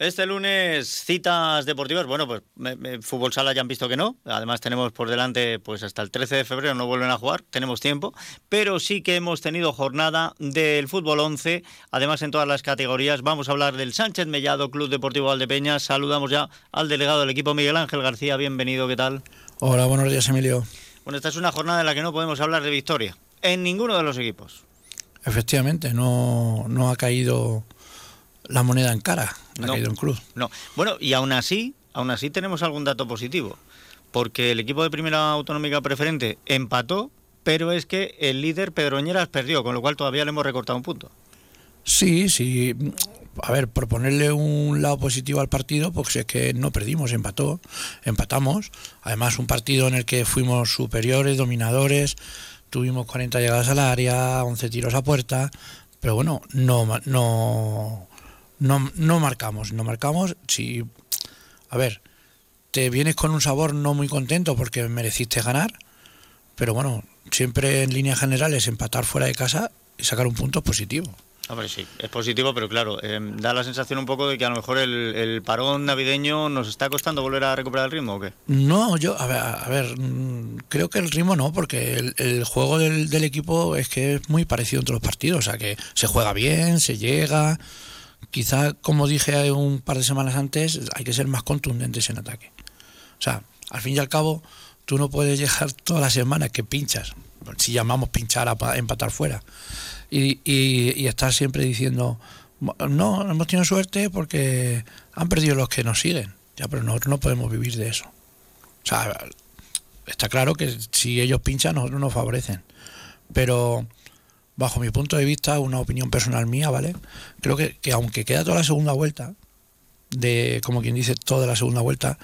Este lunes citas deportivas, bueno, pues fútbol sala ya han visto que no, además tenemos por delante pues hasta el 13 de febrero no vuelven a jugar, tenemos tiempo, pero sí que hemos tenido jornada del fútbol 11, además en todas las categorías, vamos a hablar del Sánchez Mellado Club Deportivo Valdepeñas, saludamos ya al delegado del equipo Miguel Ángel García, bienvenido, ¿qué tal? Hola, buenos días Emilio. Bueno, esta es una jornada en la que no podemos hablar de victoria, en ninguno de los equipos. Efectivamente, no, no ha caído la moneda en cara, ha caído en cruz. No, bueno, y aún así, aún así tenemos algún dato positivo, porque el equipo de primera autonómica preferente empató, pero es que el líder Pedroñeras perdió, con lo cual todavía le hemos recortado un punto. Sí, sí. A ver, por ponerle un lado positivo al partido, pues es que no perdimos, empató, empatamos. Además, un partido en el que fuimos superiores, dominadores, tuvimos 40 llegadas al área, 11 tiros a puerta, pero bueno, no, no, no, no marcamos, no marcamos. Si, a ver, te vienes con un sabor no muy contento porque mereciste ganar, pero bueno, siempre en líneas generales empatar fuera de casa y sacar un punto es positivo. Hombre, sí, es positivo, pero claro, em, da la sensación un poco de que a lo mejor el, parón navideño nos está costando volver a recuperar el ritmo, ¿o qué? No, yo, a ver, a ver mm, creo que el ritmo no, porque el, juego del, del, equipo es que es muy parecido entre los partidos, o sea, que se juega bien, se llega, quizá, como dije un par de semanas antes, hay que ser más contundentes en ataque. O sea, al fin y al cabo, tú no puedes llegar todas las semanas que pinchas, si llamamos pinchar a empatar fuera, y, y, estar siempre diciendo, no, hemos tenido suerte porque han perdido los que nos siguen. Ya, pero nosotros no podemos vivir de eso. O sea, está claro que si ellos pinchan, nosotros nos favorecen. Pero bajo mi punto de vista, una opinión personal mía, ¿vale? Creo que, aunque queda toda la segunda vuelta, de como quien dice toda la segunda vuelta,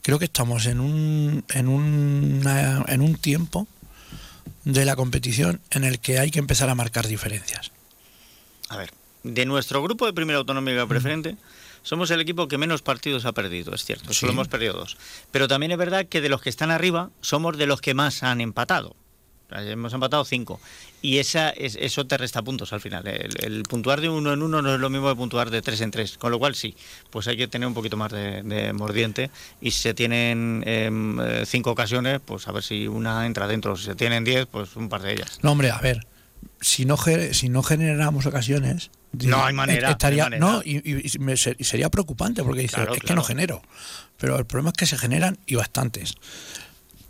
creo que estamos en un, en, un en un tiempo de la competición en el que hay que empezar a marcar diferencias. A ver, de nuestro grupo de primera autonómica preferente, somos el equipo que menos partidos ha perdido, es cierto, solo hemos perdido dos. Pero también es verdad que de los que están arriba, somos de los que más han empatado. Hemos empatado cinco. Y esa, eso te resta puntos al final. El, puntuar de uno en uno no es lo mismo que puntuar de tres en tres. Con lo cual sí, pues hay que tener un poquito más de, mordiente. Y si se tienen eh, cinco ocasiones, pues a ver si una entra dentro. Si se tienen diez, pues un par de ellas. No, hombre, a ver. Si no, si no generamos ocasiones, no hay manera. Estaría, no, y, sería preocupante porque dice, es que no genero. Pero el problema es que se generan y bastantes.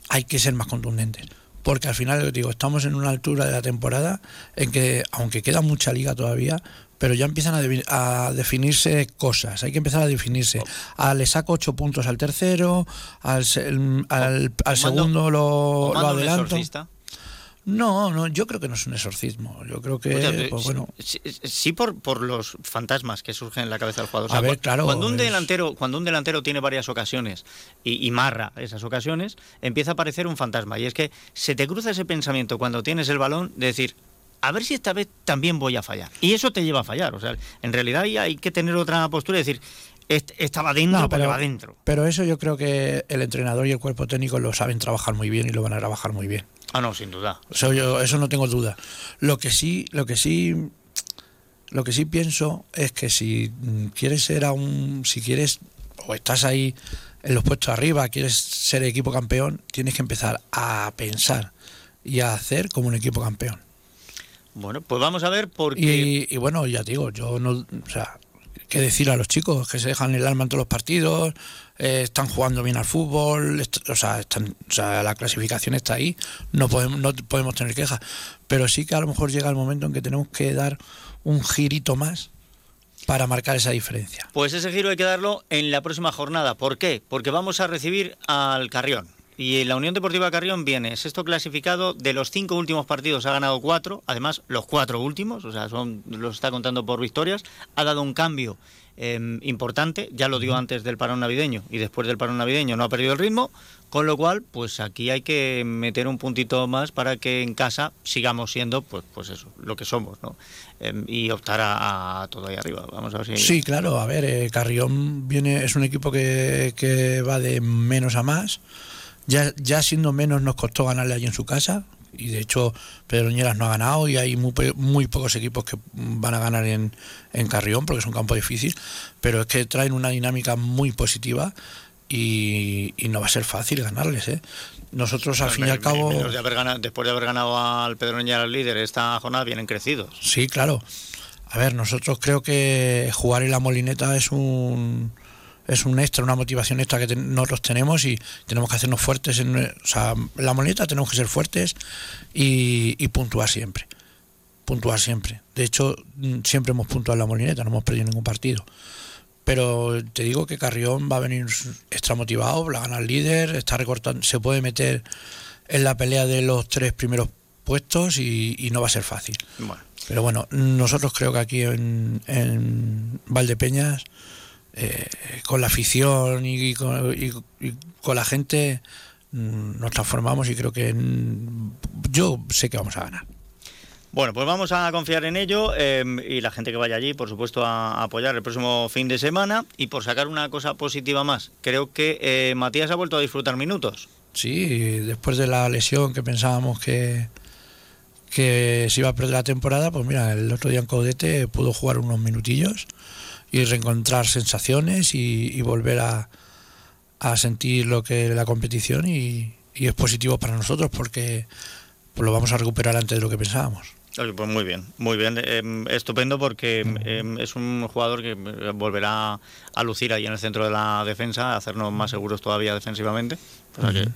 Hay que ser más contundentes porque al final, digo, estamos en una altura de la temporada en que, aunque queda mucha liga todavía, pero ya empiezan a, definirse cosas, hay que empezar a definirse. Ah, le saco ocho puntos al tercero, al, al, segundo lo, lo adelanto. No, no, yo creo que no es un exorcismo. Yo creo que, pues, bueno. Sí, por, por los fantasmas que surgen en la cabeza del jugador. a ver, claro. Cuando un, delantero, cuando un delantero tiene varias ocasiones y, marra esas ocasiones, empieza a aparecer un fantasma. Y es que se te cruza ese pensamiento cuando tienes el balón de decir, a ver si esta vez también voy a fallar. Y eso te lleva a fallar. O sea, en realidad hay que tener otra postura y decir, estaba dentro, pero va dentro. Pero eso yo creo que el entrenador y el cuerpo técnico lo saben trabajar muy bien y lo van a trabajar muy bien. Ah, no, sin duda. Eso, yo, eso no tengo duda. Lo que sí, lo que sí, lo que sí pienso es que si quieres ser un, si quieres o estás ahí en los puestos arriba, quieres ser equipo campeón, tienes que empezar a pensar y a hacer como un equipo campeón. Bueno, pues vamos a ver por qué. Y, y bueno, ya digo, yo no, o sea, qué decir a los chicos, que se dejan el alma en todos los partidos, eh, están jugando bien al fútbol, o, sea, están, o, sea, la clasificación está ahí, no podemos, no podemos tener quejas, pero sí que a lo mejor llega el momento en que tenemos que dar un girito más para marcar esa diferencia. Pues ese giro hay que darlo en la próxima jornada. ¿Por qué? Porque vamos a recibir al Carrión. Y la Unión Deportiva Carrión viene sexto clasificado. De los cinco últimos partidos ha ganado cuatro. Además, los cuatro últimos, o sea, son, los está contando por victorias. Ha dado un cambio em, importante. Ya lo dio antes del parón navideño y después del parón navideño no ha perdido el ritmo. Con lo cual, pues aquí hay que meter un puntito más para que en casa sigamos siendo, pues, pues eso, lo que somos, ¿no? Em, y optar a, todo ahí arriba. Vamos a ver si... Sí, claro. A ver, eh, Carrión viene, es un equipo que, que va de menos a más ya, ya siendo menos nos costó ganarle allí en su casa, y de hecho Pedroñeras no ha ganado y hay muy, muy pocos equipos que van a ganar en, en Carrión porque es un campo difícil, pero es que traen una dinámica muy positiva y, no va a ser fácil ganarles. ¿eh? Nosotros, al fin y al cabo. después de haber ganado al Pedroñeras líder, esta jornada vienen crecidos. Sí, claro. A ver, nosotros creo que jugar en la molineta es un es un extra, una motivación extra que nosotros tenemos y tenemos que hacernos fuertes. En, o sea, la molineta tenemos que ser fuertes y, y puntuar siempre. Puntuar siempre. De hecho, siempre hemos puntuado en la molineta, no hemos perdido ningún partido. Pero te digo que Carrión va a venir extra motivado, la gana el líder, está recortando, se puede meter en la pelea de los tres primeros puestos y, no va a ser fácil. Pero bueno, nosotros creo que aquí en, en Valdepeñas, eh, con la afición y, con, la gente, mm, nos transformamos y creo que yo sé que vamos a ganar. Bueno, pues vamos a confiar en ello em, y la gente que vaya allí, por supuesto, a, apoyar el próximo fin de semana. Y por sacar una cosa positiva más, creo que eh, Matías ha vuelto a disfrutar minutos. Sí, después de la lesión que pensábamos que, que se iba a perder la temporada, pues mira, el otro día en Caudete pudo jugar unos minutillos y reencontrar sensaciones y, volver a, sentir lo que es la competición y, y es positivo para nosotros porque pues lo vamos a recuperar antes de lo que pensábamos. Pues muy bien, muy bien, em, estupendo porque em, es un jugador que eh, volverá a lucir ahí en el centro de la defensa, a hacernos más seguros todavía defensivamente.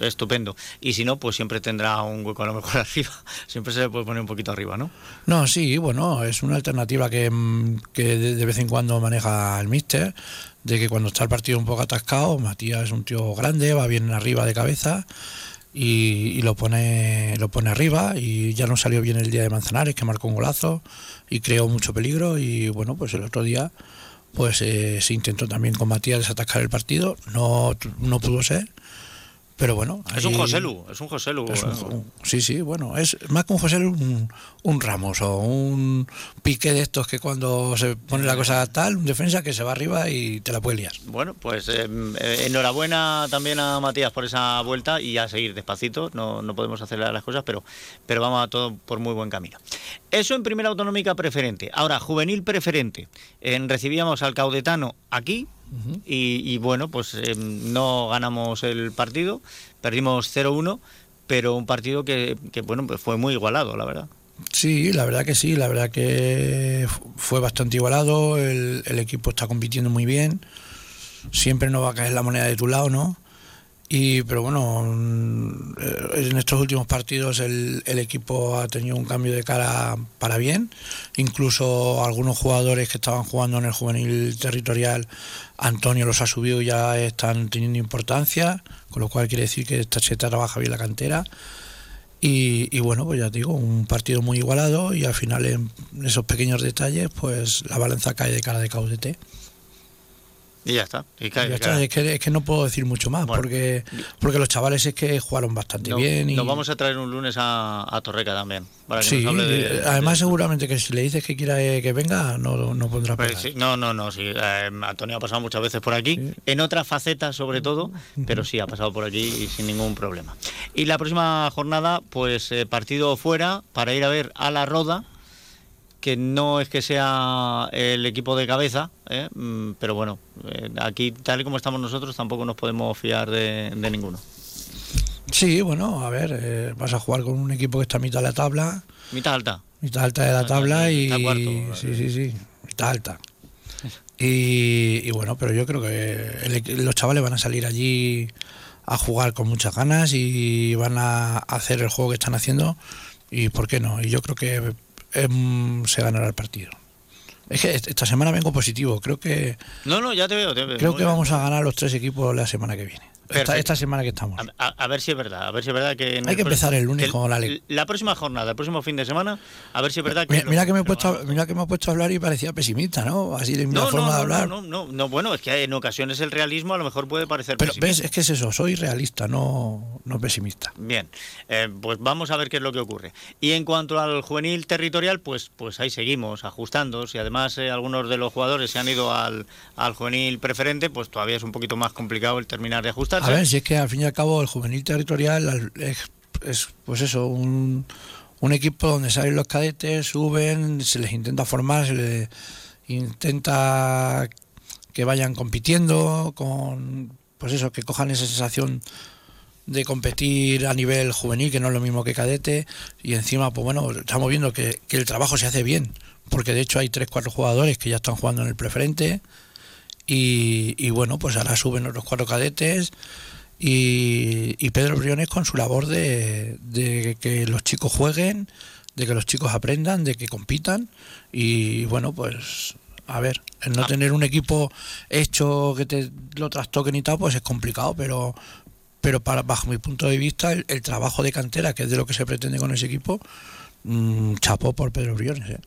estupendo. Y si no, pues siempre tendrá un hueco a lo mejor arriba. Siempre se le puede poner un poquito arriba, ¿no? No, sí, bueno, es una alternativa que, em, que de vez en cuando maneja el míster, de que cuando está el partido un poco atascado, Matías es un tío grande, va bien arriba de cabeza y, lo pone lo pone arriba y ya no salió bien el día de Manzanares que marcó un golazo y creó mucho peligro y bueno pues el otro día pues eh, se intentó también con Matías desatacar el partido. No no pudo ser pero bueno. Es un José Lu, es un José Lu. Eh. sí, sí, bueno, es más que un José Lu, un, Ramos o un pique de estos que cuando se pone la cosa tal, un defensa que se va arriba y te la puede liar. Bueno, pues eh, eh, enhorabuena también a Matías por esa vuelta y a seguir despacito. No, no podemos acelerar las cosas, pero, pero vamos a todo por muy buen camino. Eso en primera autonómica preferente. Ahora, juvenil preferente. recibíamos al caudetano aquí, y, bueno, pues eh, no ganamos el partido, perdimos 0-1, pero un partido que, bueno, pues fue muy igualado, la verdad. Sí, la verdad que sí, la verdad que fue bastante igualado, el, el equipo está compitiendo muy bien, siempre no va a caer la moneda de tu lado, ¿no? Y, pero bueno, mm, en estos últimos partidos el, el, equipo ha tenido un cambio de cara para bien. Incluso algunos jugadores que estaban jugando en el juvenil territorial, Antonio los ha subido y ya están teniendo importancia, con lo cual quiere decir que se trabaja bien la cantera. Y, y, bueno, pues ya digo, un partido muy igualado y al final en esos pequeños detalles, pues la balanza cae de cara de Caudete. Y ya está. Es, que, no puedo decir mucho más, porque porque los chavales es que jugaron bastante bien. Y... Nos vamos a traer un lunes a, Torreca también. sí, además seguramente que si le dices que quiera que venga, no, no pondrá pues No, no, no, sí. Eh, Antonio ha pasado muchas veces por aquí, en otras facetas sobre todo, pero sí, ha pasado por allí y sin ningún problema. Y la próxima jornada, pues eh, partido fuera para ir a ver a la Roda que no es que sea el equipo de cabeza, ¿eh? mm, pero bueno, eh, aquí tal y como estamos nosotros tampoco nos podemos fiar de, ninguno. Sí, bueno, a ver, eh, vas a jugar con un equipo que está a mitad de la tabla. Mitad alta. Mitad alta de la tabla y... sí, sí, sí, mitad alta. Y, bueno, pero yo creo que los chavales van a salir allí a jugar con muchas ganas y van a hacer el juego que están haciendo y por qué no. Y yo creo que Em, se ganará el partido. Es que esta semana vengo positivo. Creo que. No, no, ya te veo. Te veo. Creo que vamos a ganar los tres equipos la semana que viene. Esta, semana que estamos. A, ver si es verdad, a ver si es verdad que... Hay que empezar el lunes con la ley. La próxima jornada, el próximo fin de semana, a ver si es verdad que... Mira, que, me he puesto, mira que me he puesto a hablar y parecía pesimista, ¿no? Así de no, forma de hablar. No, no, no, bueno, es que en ocasiones el realismo a lo mejor puede parecer Pero ves, es que es eso, soy realista, no, no pesimista. Bien, eh, pues vamos a ver qué es lo que ocurre. Y en cuanto al juvenil territorial, pues, pues ahí seguimos ajustando. Si además eh, algunos de los jugadores se han ido al, al juvenil preferente, pues todavía es un poquito más complicado el terminar de A ver, si es que al fin y al cabo el juvenil territorial es, es pues eso, un, equipo donde salen los cadetes, suben, se les intenta formar, se les intenta que vayan compitiendo con pues eso, que cojan esa sensación de competir a nivel juvenil, que no es lo mismo que cadete, y encima, pues bueno, estamos viendo que el trabajo se hace bien, porque de hecho hay tres, cuatro jugadores que ya están jugando en el preferente, y, y bueno, pues ahora suben otros cuatro cadetes, y, y Pedro Briones con su labor de, de que los chicos jueguen, de que los chicos aprendan, de que compitan, y bueno, pues a ver, el no tener un equipo hecho que te lo trastoquen y tal, pues es complicado, pero pero para bajo mi punto de vista el, el trabajo de cantera, que es de lo que se pretende con ese equipo, mmm, chapó por Pedro Briones. ¿eh?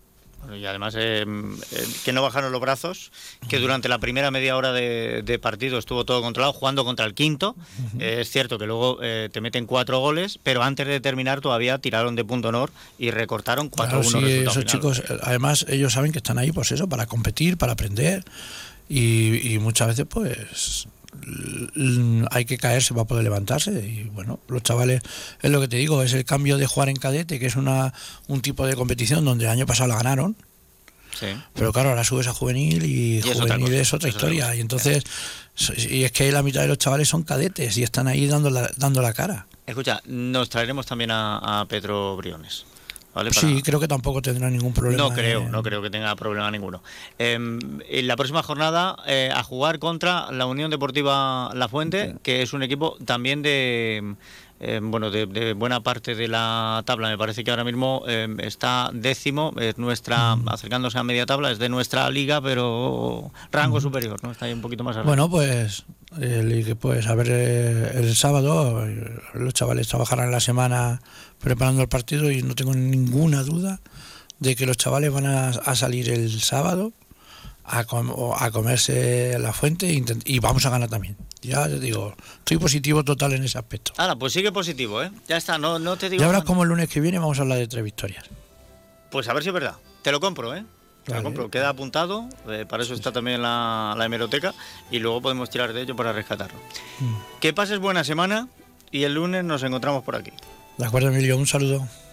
Bueno, y además eh, eh, que no bajaron los brazos, que durante la primera media hora de, de partido estuvo todo controlado, jugando contra el quinto. Eh, es cierto que luego eh, te meten cuatro goles, pero antes de terminar todavía tiraron de punto honor y recortaron 4-1 Claro, sí, esos final. chicos, además ellos saben que están ahí pues eso, para competir, para aprender y, y muchas veces pues hay que caerse para poder levantarse y bueno, los chavales, es lo que te digo, es el cambio de jugar en cadete, que es una un tipo de competición donde el año pasado la ganaron, Sí. pero claro, ahora subes a juvenil y, juvenil es otra es otra historia y entonces y es que la mitad de los chavales son cadetes y están ahí dando la, dando la cara. Escucha, nos traeremos también a, a Pedro Briones. ¿Vale? Para- Sí, creo que tampoco tendrá ningún problema. No creo, no creo que tenga problema ninguno. Eh, en la próxima jornada eh, a jugar contra la Unión Deportiva La Fuente, que es un equipo también de eh, bueno de, de buena parte de la tabla. Me parece que ahora mismo eh, está décimo, es nuestra acercándose a media tabla, es de nuestra liga, pero rango superior, no está ahí un poquito más arriba. Bueno, pues, el, pues a ver, eh, el sábado los chavales trabajarán la semana preparando el partido y no tengo ninguna duda de que los chavales van a, a salir el sábado a, com- a comerse la fuente e y vamos a ganar también. Ya te digo, estoy positivo total en ese aspecto. Ahora, pues sigue positivo, ¿eh? Ya está, no, no te digo. Y ahora más. como el lunes que viene vamos a hablar de tres victorias. Pues a ver si es verdad. Te lo compro, ¿eh? Te Vale. lo compro. Queda apuntado. eh, para eso está también la, la hemeroteca. Y luego podemos tirar de ello para rescatarlo. Mm. Que pases buena semana y el lunes nos encontramos por aquí. De acuerdo, Emilio, un saludo.